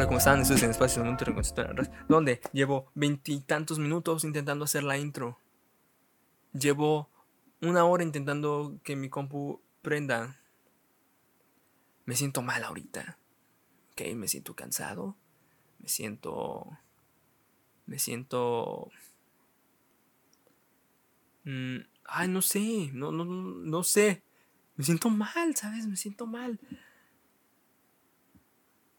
Hola, ¿cómo están? Estoy en Espacio Red, donde llevo veintitantos minutos intentando hacer la intro. Llevo una hora intentando que mi compu prenda. Me siento mal ahorita. Ok, me siento cansado. Me siento. Me siento. Mm, ay, no sé. No, no, no sé. Me siento mal, ¿sabes? Me siento mal.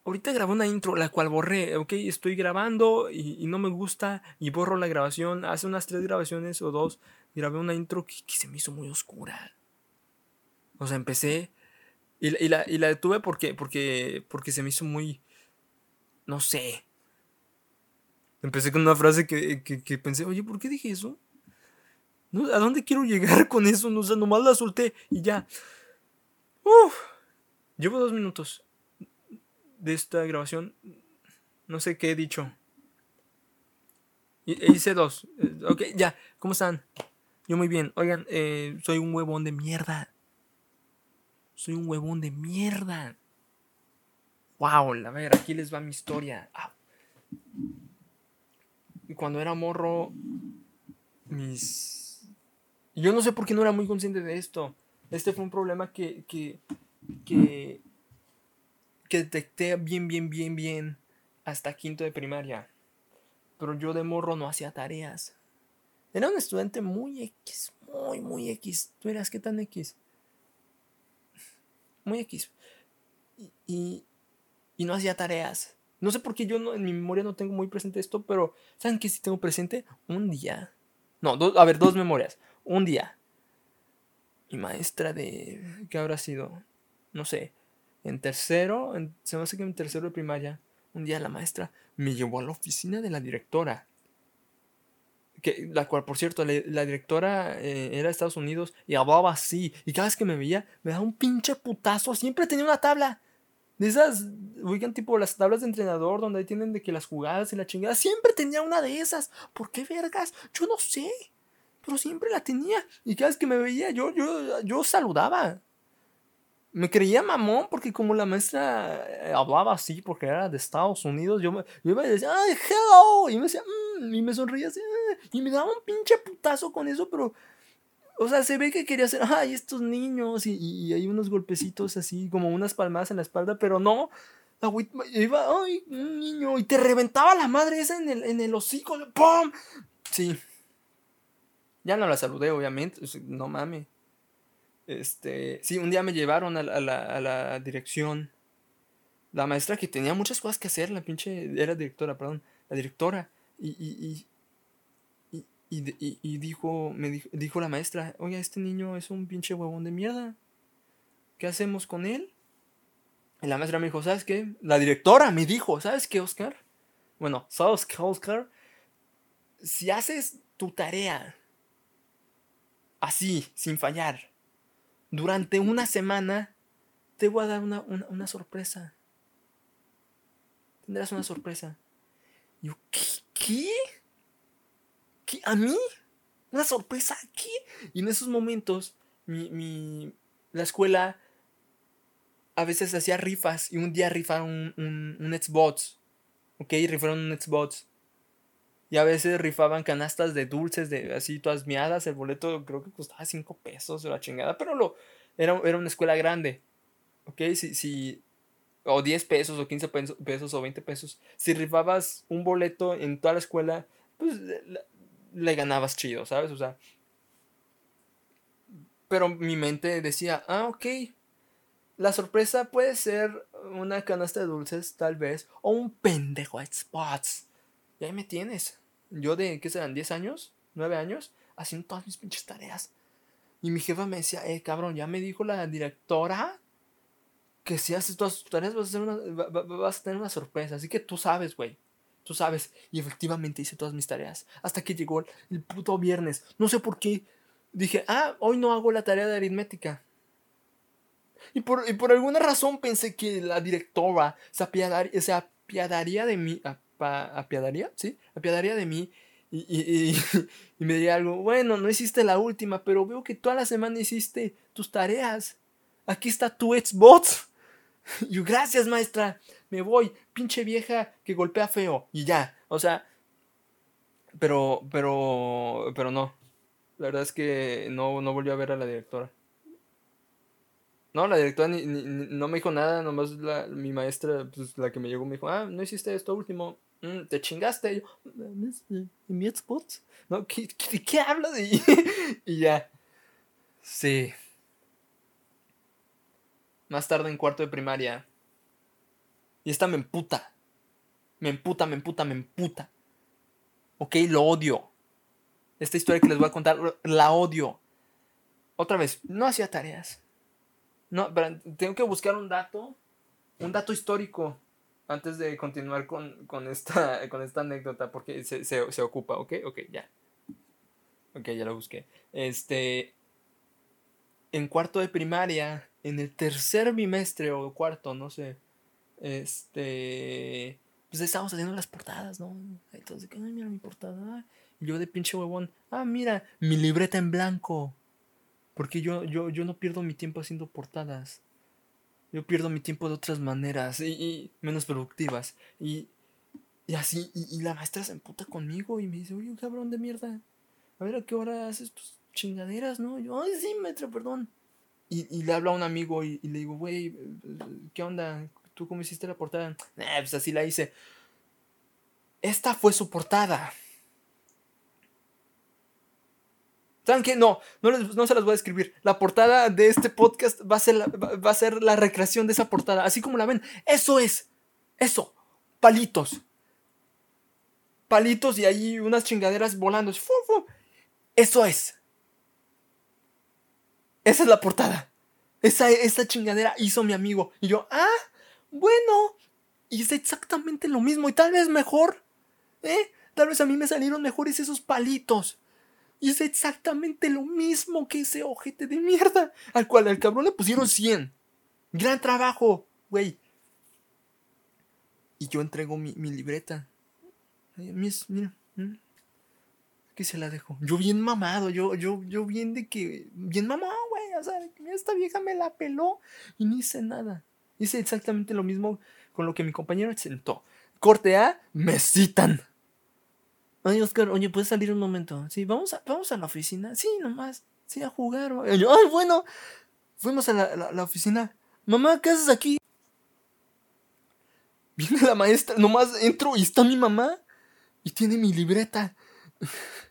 Ahorita grabé una intro, la cual borré, ok, estoy grabando y, no me gusta y borro la grabación. Hace unas tres grabaciones o dos grabé una intro que, se me hizo muy oscura. O sea, empecé y, la, detuve porque, porque, porque se me hizo muy, no sé. Empecé con una frase que, pensé, oye, ¿por qué dije eso? ¿A dónde quiero llegar con eso? No, o sea, nomás la solté y ya. Uf, llevo dos minutos de esta grabación, no sé qué he dicho. E hice dos. Eh, ok, ya. ¿Cómo están? Yo muy bien. Oigan, eh, soy un huevón de mierda. Soy un huevón de mierda. Wow, a ver, aquí les va mi historia. Ah. Cuando era morro, mis... Yo no sé por qué no era muy consciente de esto. Este fue un problema que, que, que que detecté bien, bien, bien, bien hasta quinto de primaria. Pero yo de morro no hacía tareas. Era un estudiante muy X, muy, muy X. Tú eras qué tan X. Muy X. Y, y, no hacía tareas. No sé por qué yo en mi memoria no tengo muy presente esto, pero ¿saben qué sí tengo presente? Un día. No, a ver, dos memorias. Un día. Mi maestra de... ¿Qué habrá sido? No sé en tercero, se me hace que en tercero de primaria, un día la maestra me llevó a la oficina de la directora. Que, la cual, por cierto, la, directora eh, era de Estados Unidos y hablaba así. Y cada vez que me veía, me daba un pinche putazo. Siempre tenía una tabla. De esas, oigan, tipo las tablas de entrenador donde ahí tienen de que las jugadas y la chingada. Siempre tenía una de esas. ¿Por qué vergas? Yo no sé. Pero siempre la tenía. Y cada vez que me veía, yo, yo, yo saludaba me creía mamón porque como la maestra eh, hablaba así porque era de Estados Unidos, yo, me, iba y decía, ¡ay, hello! Y me decía, mmm, y me sonreía así, ah", y me daba un pinche putazo con eso, pero, o sea, se ve que quería hacer, ¡ay, estos niños! Y, hay unos golpecitos así, como unas palmadas en la espalda, pero no, la iba, ¡ay, un niño! Y te reventaba la madre esa en el, en el hocico, ¡pum! Sí. Ya no la saludé, obviamente, no mames. Este, sí, un día me llevaron a la, dirección. La maestra que tenía muchas cosas que hacer, la pinche, era directora, perdón, la directora. Y, y, y, y, dijo, me dijo, dijo la maestra, oye, este niño es un pinche huevón de mierda. ¿Qué hacemos con él? Y la maestra me dijo, ¿sabes qué? La directora me dijo, ¿sabes qué, Oscar? Bueno, ¿sabes qué, Oscar? Si haces tu tarea así, sin fallar, durante una semana te voy a dar una, sorpresa. Tendrás una sorpresa. yo, ¿qué? ¿qué? ¿A mí? ¿Una sorpresa aquí? Y en esos momentos, mi, la escuela a veces hacía rifas y un día rifaron un, un, Xbox. Ok, rifaron un Xbox. Y a veces rifaban canastas de dulces, de así todas miadas. El boleto creo que costaba 5 pesos de la chingada. Pero lo, era, era una escuela grande. ¿Ok? Si, si, o 10 pesos, o 15 pesos, o 20 pesos. Si rifabas un boleto en toda la escuela, pues le, ganabas chido, ¿sabes? O sea. Pero mi mente decía, ah, ok. La sorpresa puede ser una canasta de dulces, tal vez. O un pendejo Xbox. Y ahí me tienes. Yo de, ¿qué serán? ¿10 años? ¿9 años? Haciendo todas mis pinches tareas. Y mi jefa me decía, eh, cabrón, ya me dijo la directora que si haces todas tus tareas vas a, una, vas a tener una sorpresa. Así que tú sabes, güey. Tú sabes. Y efectivamente hice todas mis tareas. Hasta que llegó el, puto viernes. No sé por qué. Dije, ah, hoy no hago la tarea de aritmética. Y por, por alguna razón pensé que la directora se, se apiadaría de mí. ¿Apiadaría? ¿Sí? Apiadaría de mí y, me diría algo, bueno, no hiciste la última, pero veo que toda la semana hiciste tus tareas. Aquí está tu Xbox. Y yo, gracias, maestra, me voy, pinche vieja que golpea feo. Y ya, o sea, pero, pero, pero no. La verdad es que no, no volvió a ver a la directora. No, la directora ni, no me dijo nada, nomás mi maestra, pues la que me llegó, me dijo, ah, no hiciste esto último, mm, te chingaste. Y yo, mi Xbox? ¿No? ¿Qué, qué, hablas? Y, y ya. Sí. Más tarde en cuarto de primaria. Y esta me emputa. Me emputa, me emputa, me emputa. Ok, lo odio. Esta historia que les voy a contar, la odio. Otra vez, no hacía tareas. No, pero tengo que buscar un dato, un dato histórico, antes de continuar con, esta, con esta anécdota, porque se, se, ocupa, ¿ok? Ok, ya. Ok, ya lo busqué. Este, en cuarto de primaria, en el tercer bimestre o cuarto, no sé, este, pues estábamos haciendo las portadas, ¿no? Entonces, ay, mira mi portada. yo de pinche huevón, ah, mira, mi libreta en blanco. Porque yo, yo, yo no pierdo mi tiempo haciendo portadas. Yo pierdo mi tiempo de otras maneras y, menos productivas. Y, y así, y, la maestra se emputa conmigo y me dice, oye, cabrón de mierda. A ver a qué hora haces tus chingaderas, ¿no? yo, ay, sí, maestra, perdón. Y, le hablo a un amigo y, le digo, güey, ¿qué onda? ¿Tú cómo hiciste la portada? Eh, pues así la hice. Esta fue su portada. ¿Saben qué? No, no, se las voy a escribir. La portada de este podcast va a, ser la, va a ser la recreación de esa portada. Así como la ven. Eso es. Eso. Palitos. Palitos y ahí unas chingaderas volando. Eso es. Esa es la portada. Esa, esa chingadera hizo mi amigo. Y yo, ah, bueno. Hice exactamente lo mismo y tal vez mejor. ¿Eh? Tal vez a mí me salieron mejores esos palitos. Hice exactamente lo mismo que ese ojete de mierda. Al cual al cabrón le pusieron 100. Gran trabajo, güey. Y yo entrego mi, libreta. mira. Que se la dejo. Yo bien mamado, yo, yo, yo bien de que. Bien mamado, güey. O sea, esta vieja me la peló y no hice nada. Hice exactamente lo mismo con lo que mi compañero sentó. Corte A, me citan. Ay, Oscar, oye, ¿puedes salir un momento? Sí, vamos a, vamos a la oficina. Sí, nomás. Sí, a jugar. ay, bueno. Fuimos a la, la, oficina. Mamá, ¿qué haces aquí? Viene la maestra, nomás entro y está mi mamá. Y tiene mi libreta.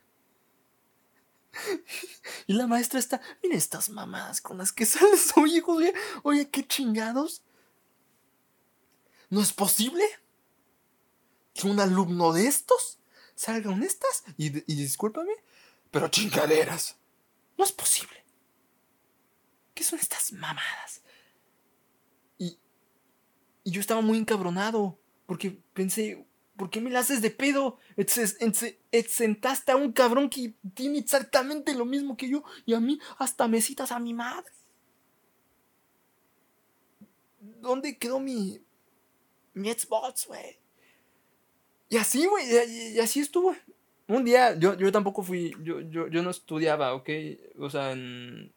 y la maestra está, mira estas mamadas con las que sales, oye, oye, oye, qué chingados. ¿No es posible que un alumno de estos salga honestas y, y discúlpame, pero chingaderas. No es posible. ¿Qué son estas mamadas? Y, y yo estaba muy encabronado porque pensé, ¿por qué me la haces de pedo? Exentaste a un cabrón que tiene exactamente lo mismo que yo y a mí hasta me citas a mi madre. ¿Dónde quedó mi, mi Xbox, güey? Y así, güey, y, así estuvo. Un día, yo, yo tampoco fui, yo, yo, yo no estudiaba, ¿ok? O sea,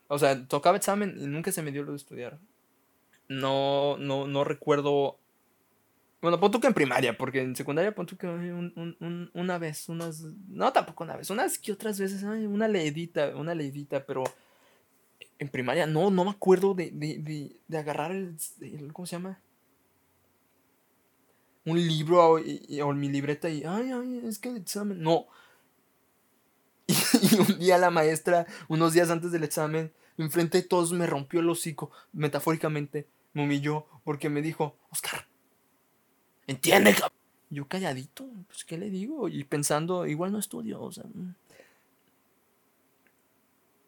o sea, tocaba examen y nunca se me dio lo de estudiar. No, no, no recuerdo. Bueno, pon tú que en primaria, porque en secundaria pon tú que una vez, unas. No, tampoco una vez, unas que otras veces, una leidita, una leidita, pero en primaria no, no me acuerdo de, de, de, agarrar el, ¿Cómo se llama? Un libro o, mi libreta y, ay, ay, es que el examen, no. Y, un día la maestra, unos días antes del examen, enfrente de todos me rompió el hocico, metafóricamente, me humilló porque me dijo, Oscar, entiende, Yo calladito, pues, ¿qué le digo? Y pensando, igual no estudio, o sea, mm.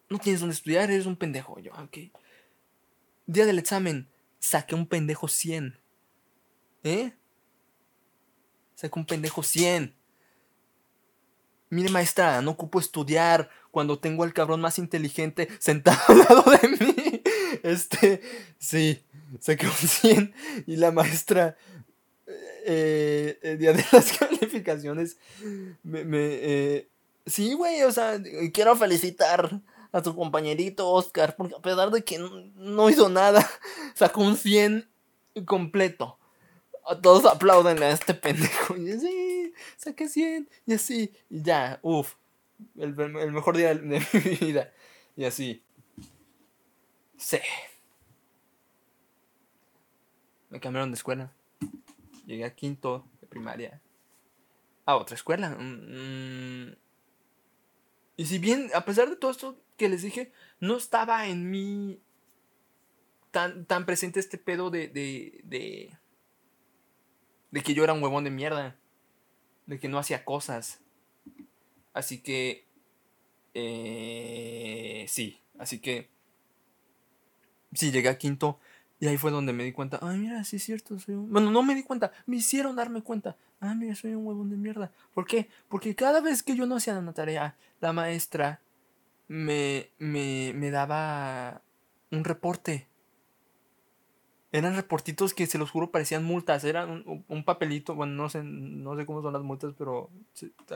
no tienes donde estudiar, eres un pendejo. Yo, ok. Día del examen, saqué un pendejo 100. ¿Eh? Saca un pendejo 100. Mire, maestra, no ocupo estudiar cuando tengo al cabrón más inteligente sentado al lado de mí. Este, sí, saqué un 100 y la maestra, eh, el día de las calificaciones, me, me eh, sí, güey, o sea, quiero felicitar a tu compañerito Oscar, porque a pesar de que no, no hizo nada, sacó un 100 completo. Todos aplauden a este pendejo. Y así, saqué 100. Y así, y ya, uff. El, mejor día de, mi vida. Y así. Sí. Me cambiaron de escuela. Llegué a quinto de primaria. A otra escuela. Mm, y si bien, a pesar de todo esto que les dije, no estaba en mí tan, tan presente este pedo de, de, de que yo era un huevón de mierda. De que no hacía cosas. Así que... Eh, sí, así que... Sí, llegué a quinto y ahí fue donde me di cuenta, ay, mira, sí es cierto, soy un... Bueno, no me di cuenta, me hicieron darme cuenta. Ah, mira, soy un huevón de mierda. ¿Por qué? Porque cada vez que yo no hacía una tarea, la maestra me, me, me daba un reporte. Eran reportitos que se los juro parecían multas. Eran un, papelito, bueno, no sé, no sé cómo son las multas, pero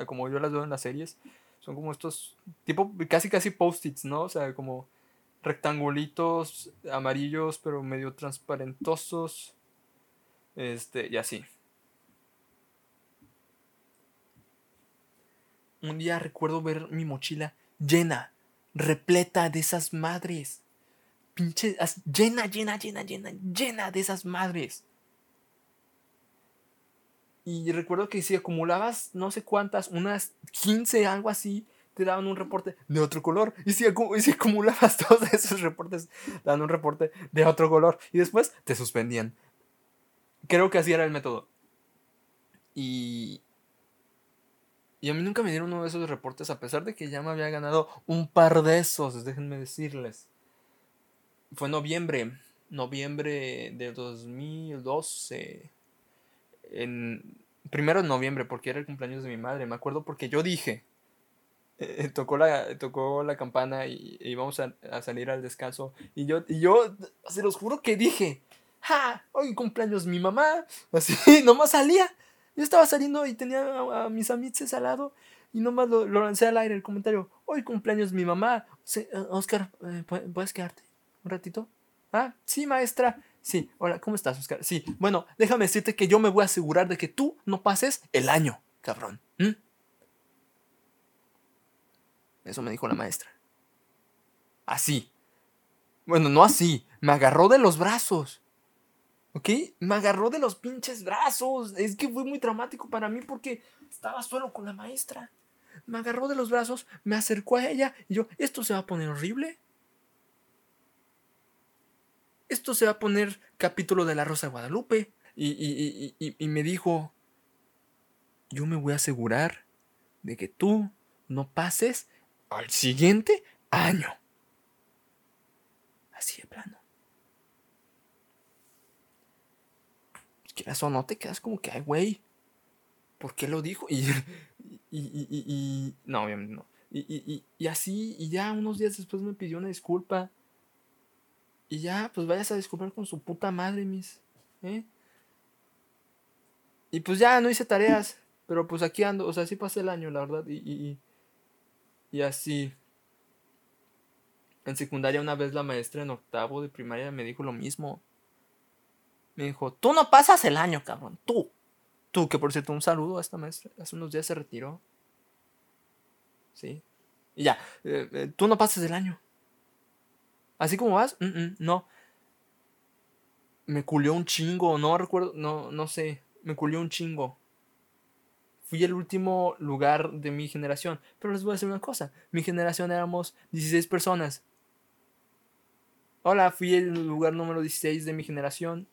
como yo las veo en las series, son como estos, tipo, casi casi post-its, ¿no? O sea, como rectangulitos amarillos, pero medio transparentosos. Este, y así. Un día recuerdo ver mi mochila llena, repleta de esas madres. Llena, llena, llena, llena, llena de esas madres. Y recuerdo que si acumulabas no sé cuántas, unas 15, algo así, te daban un reporte de otro color. Y si, si acumulabas todos esos reportes, daban un reporte de otro color. Y después te suspendían. Creo que así era el método. Y. Y a mí nunca me dieron uno de esos reportes, a pesar de que ya me había ganado un par de esos, déjenme decirles. Fue noviembre, noviembre de 2012. En, primero en noviembre, porque era el cumpleaños de mi madre. Me acuerdo porque yo dije, eh, tocó, la, tocó la campana y, íbamos a, salir al descanso. Y yo, y yo, se los juro que dije, ¡ja! Hoy cumpleaños mi mamá. Así, nomás salía. Yo estaba saliendo y tenía a, mis amiches al lado y nomás lo, lancé al aire el comentario. Hoy cumpleaños mi mamá. Eh, Oscar, eh, ¿puedes quedarte un ratito? Ah, sí, maestra. Sí, hola, ¿cómo estás, Oscar? Sí, bueno, déjame decirte que yo me voy a asegurar de que tú no pases el año, cabrón. Eso me dijo la maestra. Así. Bueno, no así. Me agarró de los brazos. ¿Ok? Me agarró de los pinches brazos. Es que fue muy traumático para mí porque estaba solo con la maestra. Me agarró de los brazos, me acercó a ella y yo, esto se va a poner horrible. Esto se va a poner capítulo de la Rosa de Guadalupe. Y, y, y me dijo, yo me voy a asegurar de que tú no pases al siguiente año. Así de plano. Quieras o no, te quedas como que, ay, güey, ¿por qué lo dijo? Y, y, y, y, no, obviamente no. Y, y, así, y ya unos días después me pidió una disculpa. Y ya, pues vayas a disculpar con su puta madre, mis. ¿eh? Y pues ya no hice tareas. Pero pues aquí ando, o sea, sí pasé el año, la verdad. y, y así. En secundaria una vez la maestra en octavo de primaria me dijo lo mismo. Me dijo, tú no pasas el año, cabrón. Tú. Tú, que por cierto, un saludo a esta maestra. Hace unos días se retiró. Sí. Y ya. Eh, eh, tú no pasas el año. Así como vas, no. Me culió un chingo. No recuerdo. No, no sé. Me culió un chingo fui el último lugar de mi generación. Pero les voy a decir una cosa, mi generación éramos 16 personas. Hola, fui el lugar número 16 de mi generación.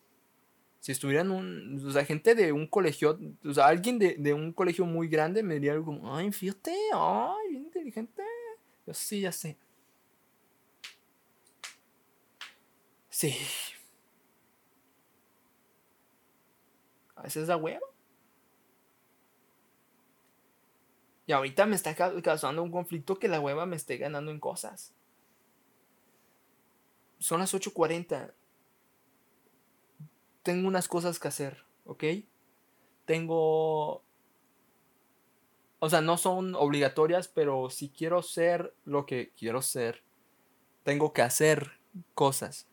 Si estuvieran un, o sea, gente de un colegio, o sea, alguien de, un colegio muy grande me diría algo como, ay, fíjate, ay, bien inteligente. Yo sí, ya sé. Sí. A veces da huevo. Y ahorita me está causando un conflicto que la hueva me esté ganando en cosas. Son las 8.40. Tengo unas cosas que hacer, ¿ok? Tengo... O sea, no son obligatorias, pero si quiero ser lo que quiero ser, tengo que hacer cosas.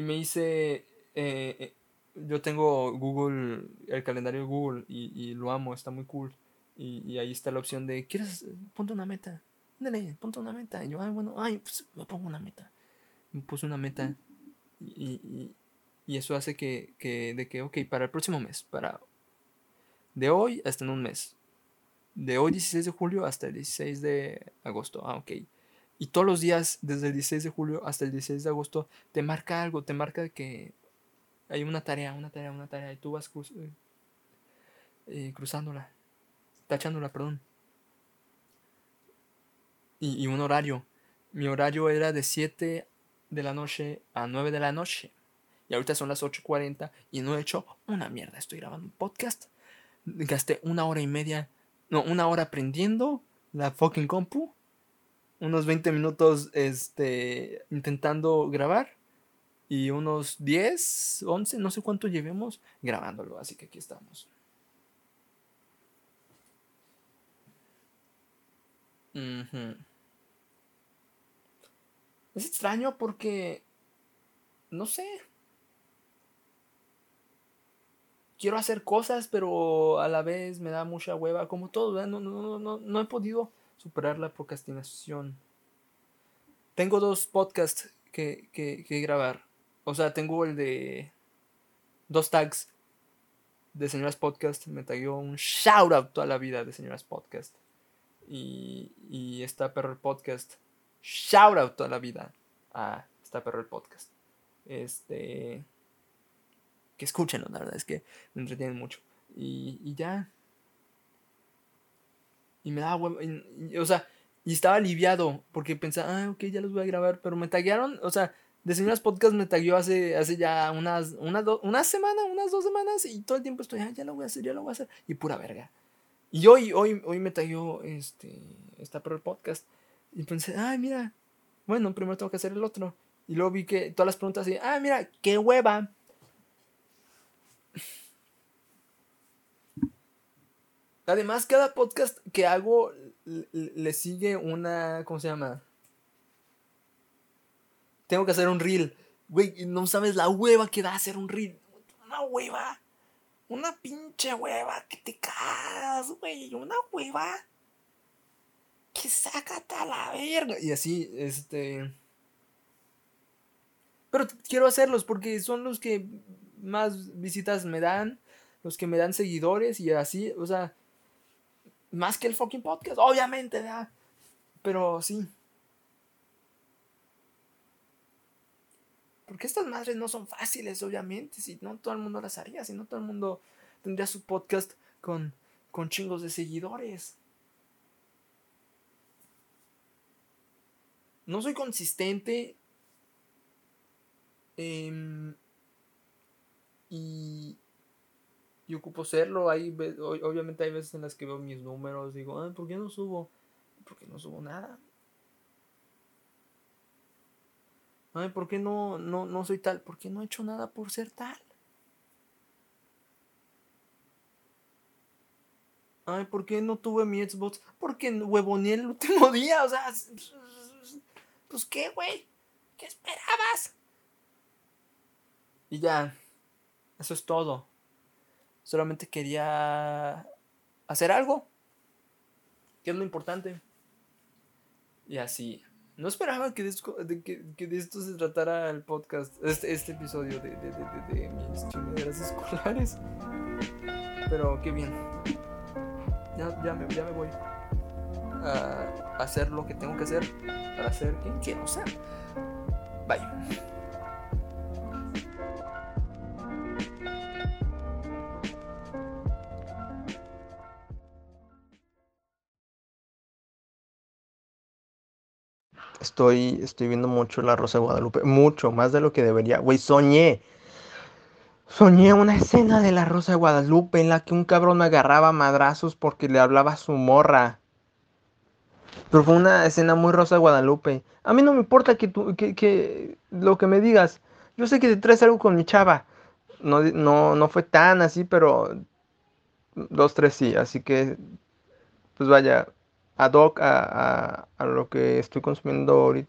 Y me hice... Eh, eh, yo tengo Google, el calendario Google y, lo amo, está muy cool. Y, ahí está la opción de, ¿quieres? Ponte una meta. Dale, ponte una meta. Y yo, ay, bueno, ay, pues me pongo una meta. Me puse una meta y, y eso hace que, que, de que, ok, para el próximo mes, para de hoy hasta en un mes. De hoy 16 de julio hasta el 16 de agosto. Ah, ok. Y todos los días, desde el 16 de julio hasta el 16 de agosto, te marca algo, te marca que hay una tarea, una tarea, una tarea, y tú vas eh, eh, cruzándola, tachándola, perdón. Y, y, un horario. Mi horario era de 7 de la noche a 9 de la noche. Y ahorita son las 8.40 y no he hecho una mierda. Estoy grabando un podcast. Gasté una hora y media, no, una hora aprendiendo la fucking compu. Unos 20 minutos este, intentando grabar. Y unos 10, 11, no sé cuánto llevemos grabándolo. Así que aquí estamos. Es extraño porque, no sé, quiero hacer cosas, pero a la vez me da mucha hueva, como todo, no, no, no, no he podido superar la procrastinación. Tengo dos podcasts que, que, grabar. O sea, tengo el de dos tags de Señoras Podcast. Me tagueó un shout out toda la vida de Señoras Podcast. Y, y está Perro el Podcast. Shout out toda la vida a Está Perro el Podcast. Este que escúchenlo, la verdad es que me entretienen mucho. Y, ya. Y me daba huevo. o sea, y estaba aliviado porque pensaba, ah, ok, ya los voy a grabar. Pero me taguearon, o sea, de Señoras Podcast me tagueó hace, hace ya unas, una, una semana, unas dos semanas. Y todo el tiempo estoy, ah, ya lo voy a hacer, ya lo voy a hacer. Y pura verga. Y hoy, hoy, hoy me tagueó este, esta pero el podcast. Y pensé, ay, mira, bueno, primero tengo que hacer el otro. Y luego vi que todas las preguntas así, ah, mira, qué hueva. Además, cada podcast que hago le sigue una. ¿Cómo se llama? Tengo que hacer un reel. Güey, no sabes la hueva que da hacer un reel. Una hueva. Una pinche hueva que te cagas, güey. Una hueva. Que sácate a la verga. Y así, este. Pero quiero hacerlos porque son los que más visitas me dan. Los que me dan seguidores y así, o sea más que el fucking podcast, obviamente, ¿verdad? Pero sí. Porque estas madres no son fáciles, obviamente. Si no todo el mundo las haría, si no todo el mundo tendría su podcast con, con chingos de seguidores. No soy consistente. Em, y, y ocupo serlo. Hay, obviamente hay veces en las que veo mis números, digo, ¿por qué no subo? ¿Por qué no subo nada? Ay, ¿por qué no, no, no soy tal? ¿Por qué no he hecho nada por ser tal? Ay, ¿por qué no tuve mi Xbox? Porque huevoné el último día, o sea, pues qué, güey, ¿qué esperabas? Y ya, eso es todo. Solamente quería hacer algo. Que es lo importante. Y así. No esperaba que de, esto, se tratara el podcast, este, este episodio de, mis chingaderas escolares. Pero qué bien. Ya, me, ya me voy a hacer lo que tengo que hacer para ser quien quiero ser. Bye. Estoy, estoy viendo mucho La Rosa de Guadalupe. Mucho, más de lo que debería. Güey, soñé. Soñé una escena de La Rosa de Guadalupe en la que un cabrón me agarraba madrazos porque le hablaba a su morra. Pero fue una escena muy Rosa de Guadalupe. A mí no me importa que, tú, que, que lo que me digas. Yo sé que te traes algo con mi chava. No, no, no fue tan así, pero dos, tres sí. Así que, pues vaya, ad hoc a, a, lo que estoy consumiendo ahorita,